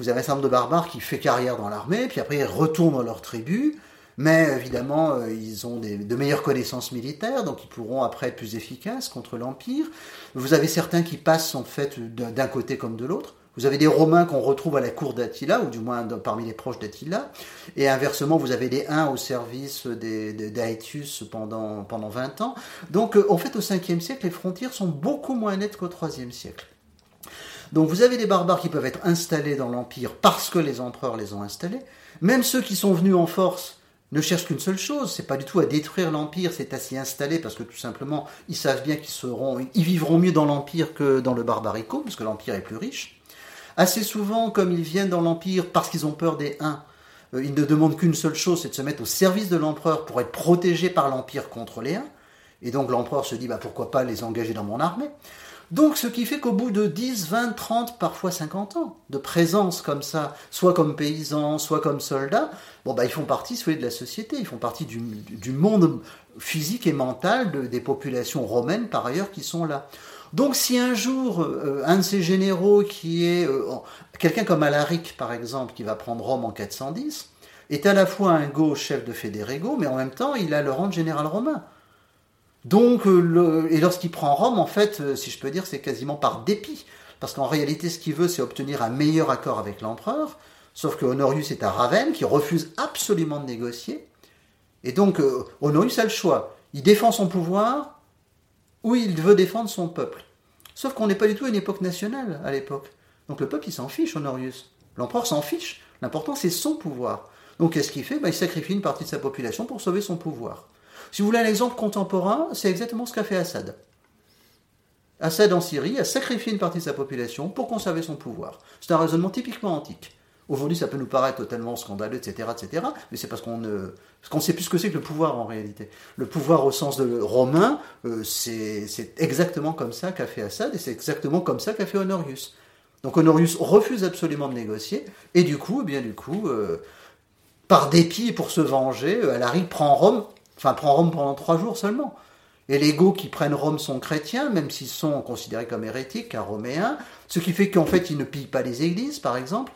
Vous avez un certain nombre de barbares qui fait carrière dans l'armée, puis après ils retournent dans leur tribu, mais évidemment euh, ils ont de meilleures connaissances militaires, donc ils pourront après être plus efficaces contre l'Empire. Vous avez certains qui passent en fait d'un côté comme de l'autre. Vous avez des Romains qu'on retrouve à la cour d'Attila, ou du moins parmi les proches d'Attila, et inversement, vous avez des Huns au service d'Aetius pendant, pendant 20 ans. Donc, euh, en fait, au 5e siècle, les frontières sont beaucoup moins nettes qu'au 3e siècle. Donc vous avez des barbares qui peuvent être installés dans l'Empire parce que les empereurs les ont installés. Même ceux qui sont venus en force ne cherchent qu'une seule chose, c'est pas du tout à détruire l'Empire, c'est à s'y installer parce que tout simplement ils savent bien qu'ils seront, ils vivront mieux dans l'Empire que dans le barbarico, parce que l'Empire est plus riche. Assez souvent, comme ils viennent dans l'Empire parce qu'ils ont peur des Huns, euh, ils ne demandent qu'une seule chose, c'est de se mettre au service de l'empereur pour être protégés par l'Empire contre les Huns. Et donc l'empereur se dit bah, pourquoi pas les engager dans mon armée? Donc ce qui fait qu'au bout de 10, 20, 30, parfois 50 ans de présence comme ça, soit comme paysans, soit comme soldats, bon bah ils font partie de la société, ils font partie du, monde physique et mental des populations romaines par ailleurs qui sont là. Donc si un jour euh, un de ces généraux qui est euh, quelqu'un comme Alaric par exemple qui va prendre Rome en 410 est à la fois un go chef de Fédérégo mais en même temps il a le rang de général romain. Donc, euh, et lorsqu'il prend Rome, en fait, euh, si je peux dire, c'est quasiment par dépit. Parce qu'en réalité, ce qu'il veut, c'est obtenir un meilleur accord avec l'empereur. Sauf que Honorius est à Ravenne, qui refuse absolument de négocier. Et donc, euh, Honorius a le choix. Il défend son pouvoir ou il veut défendre son peuple. Sauf qu'on n'est pas du tout à une époque nationale à l'époque. Donc le peuple, il s'en fiche, Honorius. L'empereur s'en fiche. L'important, c'est son pouvoir. Donc qu'est-ce qu'il fait? Ben, Il sacrifie une partie de sa population pour sauver son pouvoir. Si vous voulez un exemple contemporain, c'est exactement ce qu'a fait Assad. Assad en Syrie a sacrifié une partie de sa population pour conserver son pouvoir. C'est un raisonnement typiquement antique. Aujourd'hui, ça peut nous paraître totalement scandaleux, etc., etc., mais c'est parce qu'on ne sait plus ce que c'est que le pouvoir en réalité. Le pouvoir au sens de romain, euh, c'est exactement comme ça qu'a fait Assad et c'est exactement comme ça qu'a fait Honorius. Donc Honorius refuse absolument de négocier et du coup, eh bien du coup, euh, par dépit pour se venger, euh, Alaric prend Rome enfin prend Rome pendant trois jours seulement. Et les Goths qui prennent Rome sont chrétiens, même s'ils sont considérés comme hérétiques, car roméens, ce qui fait qu'en fait ils ne pillent pas les églises, par exemple.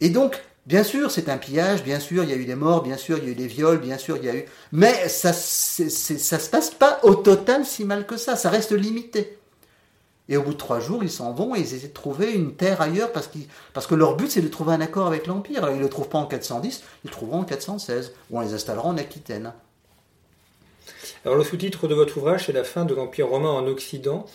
Et donc, bien sûr, c'est un pillage, bien sûr, il y a eu des morts, bien sûr, il y a eu des viols, bien sûr, il y a eu... Mais ça ne se passe pas au total si mal que ça, ça reste limité. Et au bout de trois jours, ils s'en vont et ils essaient de trouver une terre ailleurs parce, parce que leur but c'est de trouver un accord avec l'Empire. Ils ne le trouvent pas en 410, ils le trouveront en 416, ou on les installera en Aquitaine. Alors le sous-titre de votre ouvrage, c'est la fin de l'Empire romain en Occident.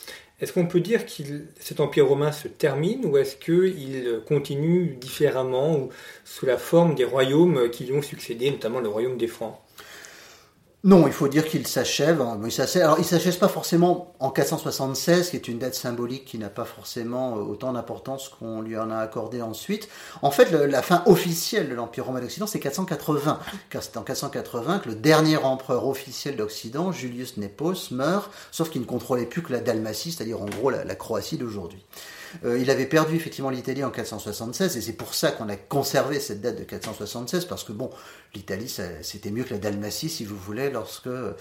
Est-ce qu'on peut dire que cet empire romain se termine ou est-ce qu'il continue différemment ou sous la forme des royaumes qui lui ont succédé, notamment le royaume des Francs? Non, il faut dire qu'il s'achève. Hein. Il s'achève. Pas forcément en 476, qui est une date symbolique qui n'a pas forcément euh, autant d'importance qu'on lui en a accordé ensuite. En fait, la fin officielle de l'Empire romain d'Occident, c'est 480, car c'est en 480 que le dernier empereur officiel d'Occident, Julius Nepos, meurt, sauf qu'il ne contrôlait plus que la Dalmatie, c'est-à-dire en gros la Croatie d'aujourd'hui. Euh, il avait perdu effectivement l'Italie en 476 et c'est pour ça qu'on a conservé cette date de 476 parce que bon, l'Italie c'était mieux que la Dalmatie si vous voulez lorsque, euh,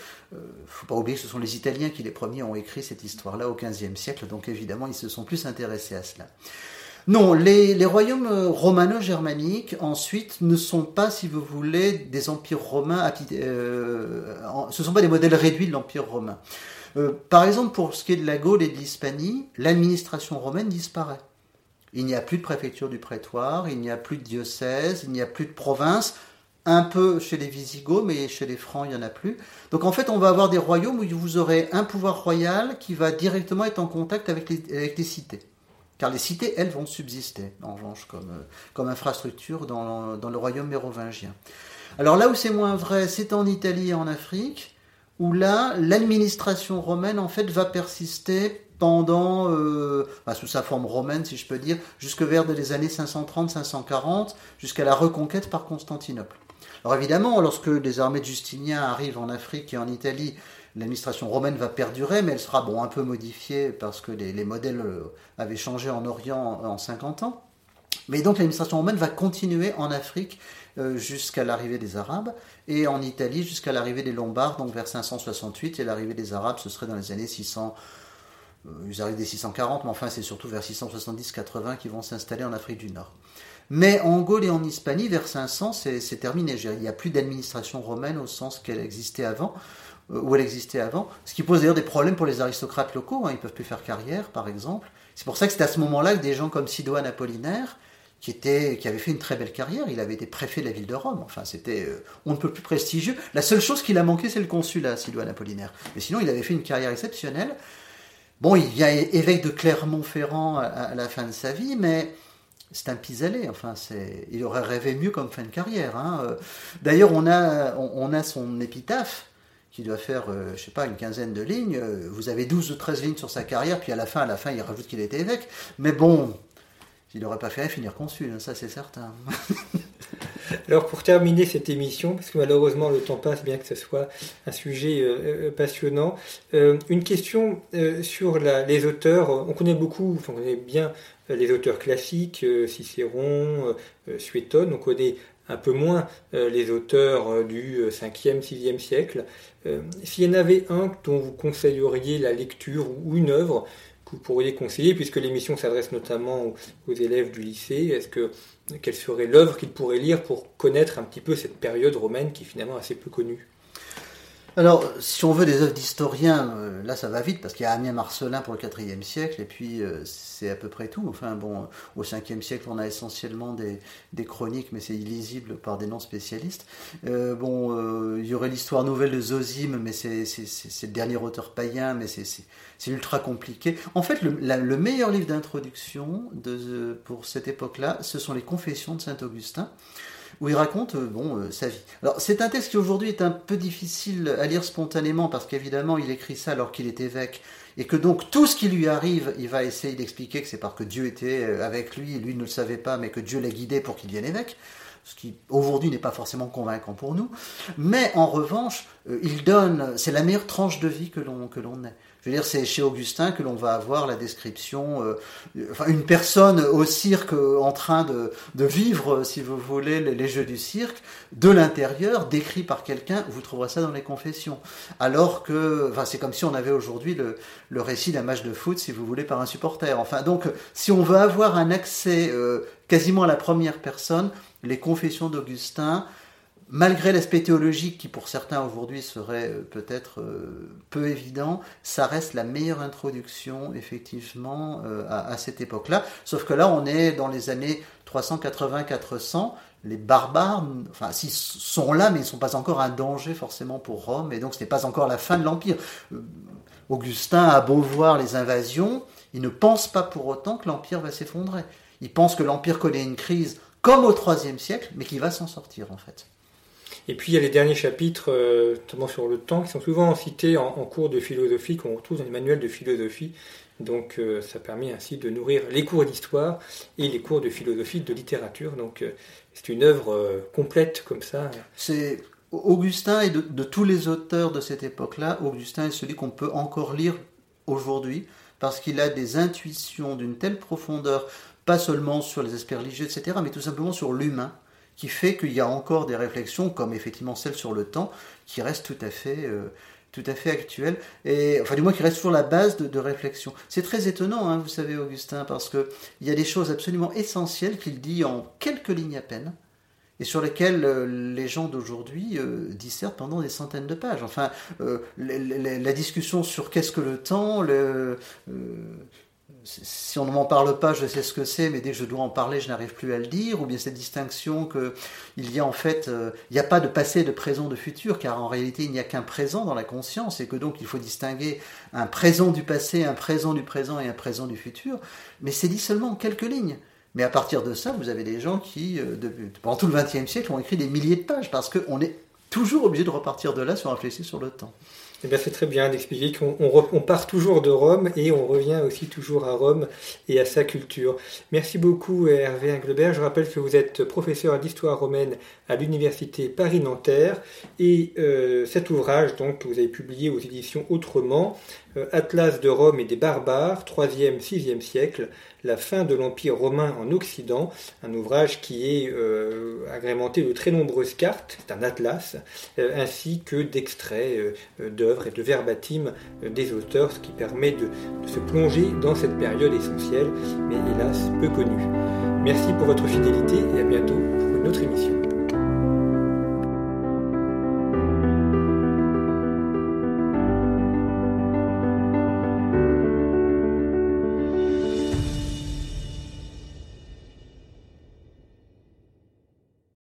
faut pas oublier que ce sont les Italiens qui les premiers ont écrit cette histoire-là au XVe siècle donc évidemment ils se sont plus intéressés à cela. Non, les, royaumes romano-germaniques, ensuite, ne sont pas, si vous voulez, des empires romains, euh, ce ne sont pas des modèles réduits de l'empire romain. Euh, par exemple, pour ce qui est de la Gaule et de l'Hispanie, l'administration romaine disparaît. Il n'y a plus de préfecture du prétoire, il n'y a plus de diocèse, il n'y a plus de province, un peu chez les Visigoths, mais chez les Francs, il n'y en a plus. Donc en fait, on va avoir des royaumes où vous aurez un pouvoir royal qui va directement être en contact avec les, cités. car les cités, elles, vont subsister, en revanche, comme, euh, infrastructure dans, dans, le royaume mérovingien. Alors là où c'est moins vrai, c'est en Italie et en Afrique, où là, l'administration romaine, en va persister pendant, euh, sous sa forme romaine, si je peux dire, jusque vers les années 530-540, jusqu'à la reconquête par Constantinople. Alors évidemment, lorsque les armées de Justinien arrivent en Afrique et en Italie, l'administration romaine va perdurer, mais elle sera un peu modifiée parce que les, modèles euh, avaient changé en Orient en 50 ans. Mais donc l'administration romaine va continuer en Afrique jusqu'à l'arrivée des Arabes et en Italie jusqu'à l'arrivée des Lombards, donc vers 568, et l'arrivée des Arabes, ce serait dans les années 600. Euh, ils arrivent des 640, mais enfin c'est surtout vers 670-80 qu'ils vont s'installer en Afrique du Nord. Mais en Gaule et en Hispanie, vers 500, c'est terminé. Il n'y a plus d'administration romaine au sens qu'elle existait avant. Euh, où elle existait avant, ce qui pose d'ailleurs des problèmes pour les aristocrates locaux, hein, ils ne peuvent plus faire carrière par exemple. C'est pour ça que c'est à ce moment-là que des gens comme Sidoine Apollinaire, qui, était, qui avait fait une très belle carrière, il avait été préfet de la ville de Rome, enfin c'était euh, on ne peut plus prestigieux. La seule chose qu'il a manqué c'est le consulat, Sidoine Apollinaire. Mais sinon il avait fait une carrière exceptionnelle. Bon, il vient évêque de Clermont-Ferrand à, la fin de sa vie, mais c'est un pis-aller. Enfin, c'est, il aurait rêvé mieux comme fin de carrière. Hein. Euh, d'ailleurs, on a, on a son épitaphe qui doit faire, euh, je sais pas, une quinzaine de lignes. Euh, vous avez 12 ou 13 lignes sur sa carrière, puis à la fin, à la fin, il rajoute qu'il était évêque. Mais bon, il n'aurait pas fait finir consul, hein, ça c'est certain. Alors pour terminer cette émission, parce que malheureusement le temps passe, bien que ce soit un sujet euh, passionnant, une question sur les auteurs. On connaît beaucoup, on connaît bien les auteurs classiques, Cicéron, Suétone, on connaît un peu moins les auteurs du 5e, 6e siècle. Euh, s'il y en avait un dont vous conseilleriez la lecture ou une œuvre que vous pourriez conseiller, puisque l'émission s'adresse notamment aux, élèves du lycée, est-ce que quelle serait l'œuvre qu'ils pourraient lire pour connaître un petit peu cette période romaine qui est finalement assez peu connue? Alors, si on veut des œuvres d'historiens, euh, là ça va vite parce qu'il y a Amiens Marcelin pour le IVe siècle et puis euh, c'est à peu près tout. Enfin bon, au 5e siècle on a essentiellement des, chroniques mais c'est illisible par des noms spécialistes. Euh, bon, il y aurait l'histoire nouvelle de Zosime mais c'est le dernier auteur païen mais c'est ultra compliqué. En fait, le meilleur livre d'introduction pour cette époque-là, ce sont les Confessions de Saint Augustin où il raconte euh, bon, euh, sa vie. Alors c'est un texte qui aujourd'hui est un peu difficile à lire spontanément parce qu'évidemment il écrit ça alors qu'il est évêque et que donc tout ce qui lui arrive, il va essayer d'expliquer que c'est parce que Dieu était euh, avec lui, et lui ne le savait pas, mais que Dieu l'a guidé pour qu'il devienne évêque ce qui aujourd'hui n'est pas forcément convaincant pour nous, mais en revanche, il donne, c'est la meilleure tranche de vie que l'on que l'on ait. Je veux dire, c'est chez Augustin que l'on va avoir la description, euh, une personne au cirque en train de, vivre, si vous voulez, les, jeux du cirque, de l'intérieur, décrit par quelqu'un, vous trouverez ça dans les confessions. Alors que, c'est comme si on avait aujourd'hui le, récit d'un match de foot, si vous voulez, par un supporter. Enfin, donc, si on veut avoir un accès euh, quasiment à la première personne, les confessions d'Augustin, malgré l'aspect théologique qui pour certains aujourd'hui serait euh, peut-être euh, peu évident, ça reste la meilleure introduction effectivement euh, à, cette époque-là. Sauf que là, on est dans les années 380-400. Les barbares, enfin, s'ils sont là, mais ils ne sont pas encore un danger forcément pour Rome, et donc ce n'est pas encore la fin de l'Empire. Augustin a beau voir les invasions, il ne pense pas pour autant que l'Empire va s'effondrer. Il pense que l'Empire connaît une crise comme au IIIe siècle, mais qu'il va s'en sortir en fait. Et puis il y a les derniers chapitres, euh, notamment sur le temps, qui sont souvent cités en, cours de philosophie, qu'on retrouve dans les manuels de philosophie. Donc euh, ça permet ainsi de nourrir les cours d'histoire et les cours de philosophie, de littérature. Donc euh, c'est une œuvre complète comme ça. C'est Augustin et de, de, tous les auteurs de cette époque-là, Augustin est celui qu'on peut encore lire aujourd'hui parce qu'il a des intuitions d'une telle profondeur, pas seulement sur les aspects religieux, etc., mais tout simplement sur l'humain qui fait qu'il y a encore des réflexions, comme effectivement celle sur le temps, qui restent tout à fait, euh, tout à fait actuelles, et enfin du moins qui restent toujours la base de, réflexion. C'est très étonnant, hein, vous savez, Augustin, parce qu'il y a des choses absolument essentielles qu'il dit en quelques lignes à peine, et sur lesquelles euh, les gens d'aujourd'hui euh, dissertent pendant des centaines de pages. Enfin, la discussion sur qu'est-ce que le temps, le, si on ne m'en parle pas, je sais ce que c'est, mais dès que je dois en parler, je n'arrive plus à le dire, ou bien cette distinction que il y a en fait, euh, il n'y a pas de passé, de présent, de futur, car en réalité il n'y a qu'un présent dans la conscience, et que donc il faut distinguer un présent du passé, un présent du présent et un présent du futur, mais c'est dit seulement en quelques lignes. Mais à partir de ça, vous avez des gens qui, euh, pendant tout le XXe siècle, ont écrit des milliers de pages, parce qu'on est toujours obligé de repartir de là sur réfléchir sur le temps. Eh c'est très bien d'expliquer qu'on on, part toujours de Rome et on revient aussi toujours à Rome et à sa culture. Merci beaucoup Hervé Englebert. Je rappelle que vous êtes professeur d'histoire romaine à l'université Paris-Nanterre et euh, cet ouvrage donc que vous avez publié aux éditions Autrement, euh, Atlas de Rome et des barbares, 3e, 6e siècle, la fin de l'Empire romain en Occident, un ouvrage qui est euh, agrémenté de très nombreuses cartes, c'est un atlas, ainsi que d'extraits d'œuvres et de verbatim des auteurs, ce qui permet de, de se plonger dans cette période essentielle, mais hélas peu connue. Merci pour votre fidélité et à bientôt pour une autre émission.